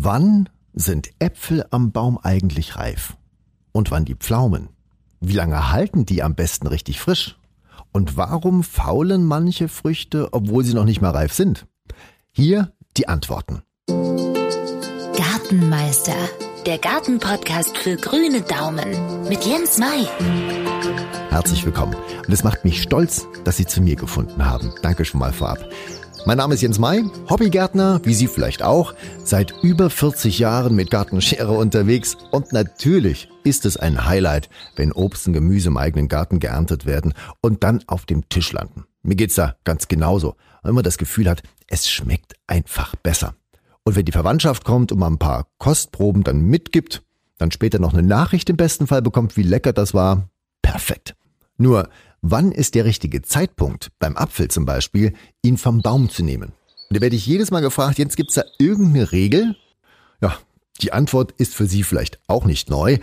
Wann sind Äpfel am Baum eigentlich reif? Und wann die Pflaumen? Wie lange halten die am besten richtig frisch? Und warum faulen manche Früchte, obwohl sie noch nicht mal reif sind? Hier die Antworten. Gartenmeister, der Gartenpodcast für grüne Daumen mit Jens Mai. Herzlich willkommen. Und es macht mich stolz, dass Sie zu mir gefunden haben. Danke schon mal vorab. Mein Name ist Jens May, Hobbygärtner, wie Sie vielleicht auch, seit über 40 Jahren mit Gartenschere unterwegs und natürlich ist es ein Highlight, wenn Obst und Gemüse im eigenen Garten geerntet werden und dann auf dem Tisch landen. Mir geht's da ganz genauso, weil man das Gefühl hat, es schmeckt einfach besser. Und wenn die Verwandtschaft kommt und mal ein paar Kostproben dann mitgibt, dann später noch eine Nachricht im besten Fall bekommt, wie lecker das war, perfekt. Nur, wann ist der richtige Zeitpunkt, beim Apfel zum Beispiel, ihn vom Baum zu nehmen? Und da werde ich jedes Mal gefragt, jetzt gibt's da irgendeine Regel? Ja, die Antwort ist für Sie vielleicht auch nicht neu.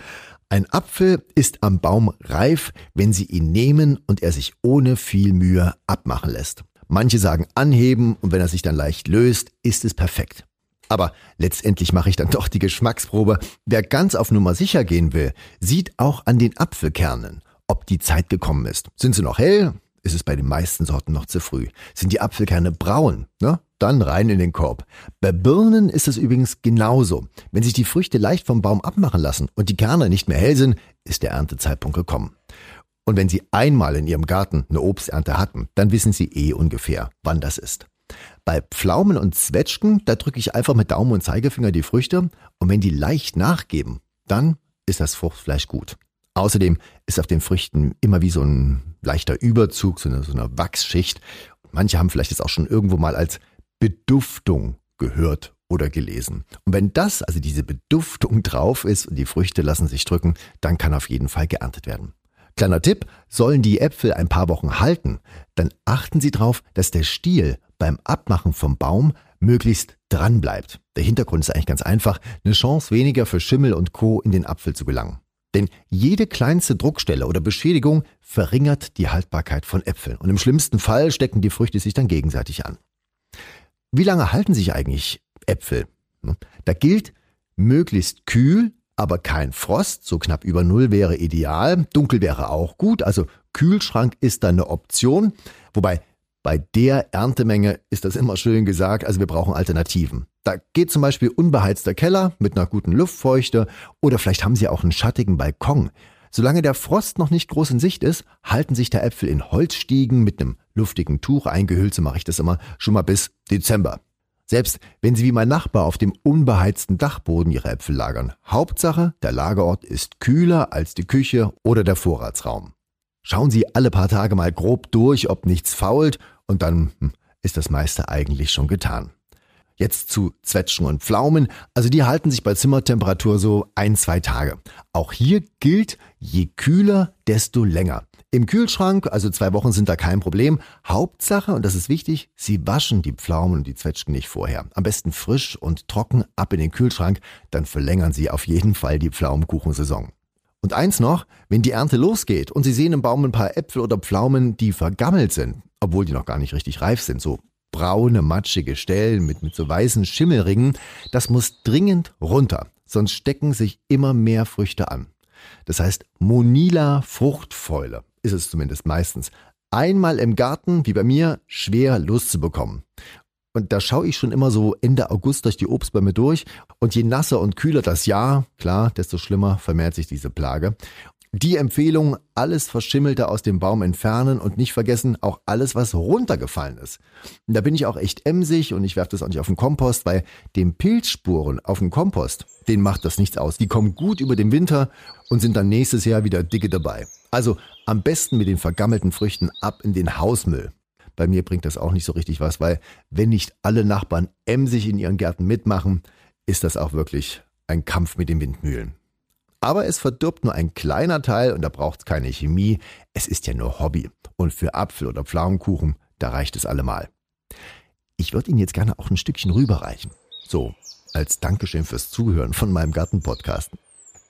Ein Apfel ist am Baum reif, wenn Sie ihn nehmen und er sich ohne viel Mühe abmachen lässt. Manche sagen anheben und wenn er sich dann leicht löst, ist es perfekt. Aber letztendlich mache ich dann doch die Geschmacksprobe. Wer ganz auf Nummer sicher gehen will, sieht auch an den Apfelkernen ob die Zeit gekommen ist. Sind sie noch hell? Ist es bei den meisten Sorten noch zu früh. Sind die Apfelkerne braun? Ne? Dann rein in den Korb. Bei Birnen ist es übrigens genauso. Wenn sich die Früchte leicht vom Baum abmachen lassen und die Kerne nicht mehr hell sind, ist der Erntezeitpunkt gekommen. Und wenn Sie einmal in Ihrem Garten eine Obsternte hatten, dann wissen Sie eh ungefähr, wann das ist. Bei Pflaumen und Zwetschgen, da drücke ich einfach mit Daumen und Zeigefinger die Früchte und wenn die leicht nachgeben, dann ist das Fruchtfleisch gut. Außerdem ist auf den Früchten immer wie so ein leichter Überzug, so eine, so eine Wachsschicht. Manche haben vielleicht jetzt auch schon irgendwo mal als Beduftung gehört oder gelesen. Und wenn das, also diese Beduftung drauf ist und die Früchte lassen sich drücken, dann kann auf jeden Fall geerntet werden. Kleiner Tipp, sollen die Äpfel ein paar Wochen halten, dann achten Sie darauf, dass der Stiel beim Abmachen vom Baum möglichst dran bleibt. Der Hintergrund ist eigentlich ganz einfach, eine Chance weniger für Schimmel und Co. in den Apfel zu gelangen. Denn jede kleinste Druckstelle oder Beschädigung verringert die Haltbarkeit von Äpfeln. Und im schlimmsten Fall stecken die Früchte sich dann gegenseitig an. Wie lange halten sich eigentlich Äpfel? Da gilt, möglichst kühl, aber kein Frost, so knapp über Null wäre ideal. Dunkel wäre auch gut, also Kühlschrank ist da eine Option. Wobei bei der Erntemenge ist das immer schön gesagt, also wir brauchen Alternativen. Da geht zum Beispiel unbeheizter Keller mit einer guten Luftfeuchte oder vielleicht haben Sie auch einen schattigen Balkon. Solange der Frost noch nicht groß in Sicht ist, halten sich der Äpfel in Holzstiegen mit einem luftigen Tuch eingehüllt, so mache ich das immer, schon mal bis Dezember. Selbst wenn Sie wie mein Nachbar auf dem unbeheizten Dachboden Ihre Äpfel lagern. Hauptsache, der Lagerort ist kühler als die Küche oder der Vorratsraum. Schauen Sie alle paar Tage mal grob durch, ob nichts fault und dann hm, ist das meiste eigentlich schon getan. Jetzt zu Zwetschgen und Pflaumen. Also die halten sich bei Zimmertemperatur so ein, zwei Tage. Auch hier gilt, je kühler, desto länger. Im Kühlschrank, also zwei Wochen sind da kein Problem. Hauptsache, und das ist wichtig, Sie waschen die Pflaumen und die Zwetschgen nicht vorher. Am besten frisch und trocken ab in den Kühlschrank, dann verlängern Sie auf jeden Fall die Pflaumenkuchensaison. Und eins noch, wenn die Ernte losgeht und Sie sehen im Baum ein paar Äpfel oder Pflaumen, die vergammelt sind, obwohl die noch gar nicht richtig reif sind, so braune, matschige Stellen mit, mit so weißen Schimmelringen, das muss dringend runter, sonst stecken sich immer mehr Früchte an. Das heißt, Monila Fruchtfäule ist es zumindest meistens. Einmal im Garten, wie bei mir, schwer loszubekommen. Und da schaue ich schon immer so Ende August durch die Obstbäume durch. Und je nasser und kühler das Jahr, klar, desto schlimmer vermehrt sich diese Plage. Die Empfehlung, alles Verschimmelte aus dem Baum entfernen und nicht vergessen, auch alles, was runtergefallen ist. Da bin ich auch echt emsig und ich werfe das auch nicht auf den Kompost, weil den Pilzspuren auf dem Kompost, denen macht das nichts aus. Die kommen gut über den Winter und sind dann nächstes Jahr wieder dicke dabei. Also am besten mit den vergammelten Früchten ab in den Hausmüll. Bei mir bringt das auch nicht so richtig was, weil wenn nicht alle Nachbarn emsig in ihren Gärten mitmachen, ist das auch wirklich ein Kampf mit den Windmühlen. Aber es verdirbt nur ein kleiner Teil und da braucht es keine Chemie. Es ist ja nur Hobby. Und für Apfel- oder Pflaumenkuchen, da reicht es allemal. Ich würde Ihnen jetzt gerne auch ein Stückchen rüberreichen. So, als Dankeschön fürs Zuhören von meinem Gartenpodcast.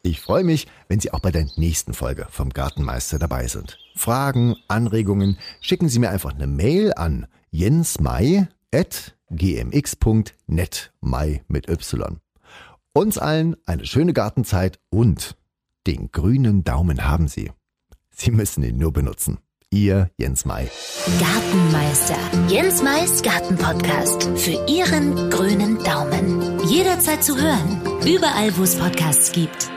Ich freue mich, wenn Sie auch bei der nächsten Folge vom Gartenmeister dabei sind. Fragen, Anregungen, schicken Sie mir einfach eine Mail an jensmai.gmx.net, Mai mit Y. Uns allen eine schöne Gartenzeit und den grünen Daumen haben Sie. Sie müssen ihn nur benutzen. Ihr Jens Mai. Gartenmeister. Jens Mais Gartenpodcast. Für Ihren grünen Daumen. Jederzeit zu hören. Überall, wo es Podcasts gibt.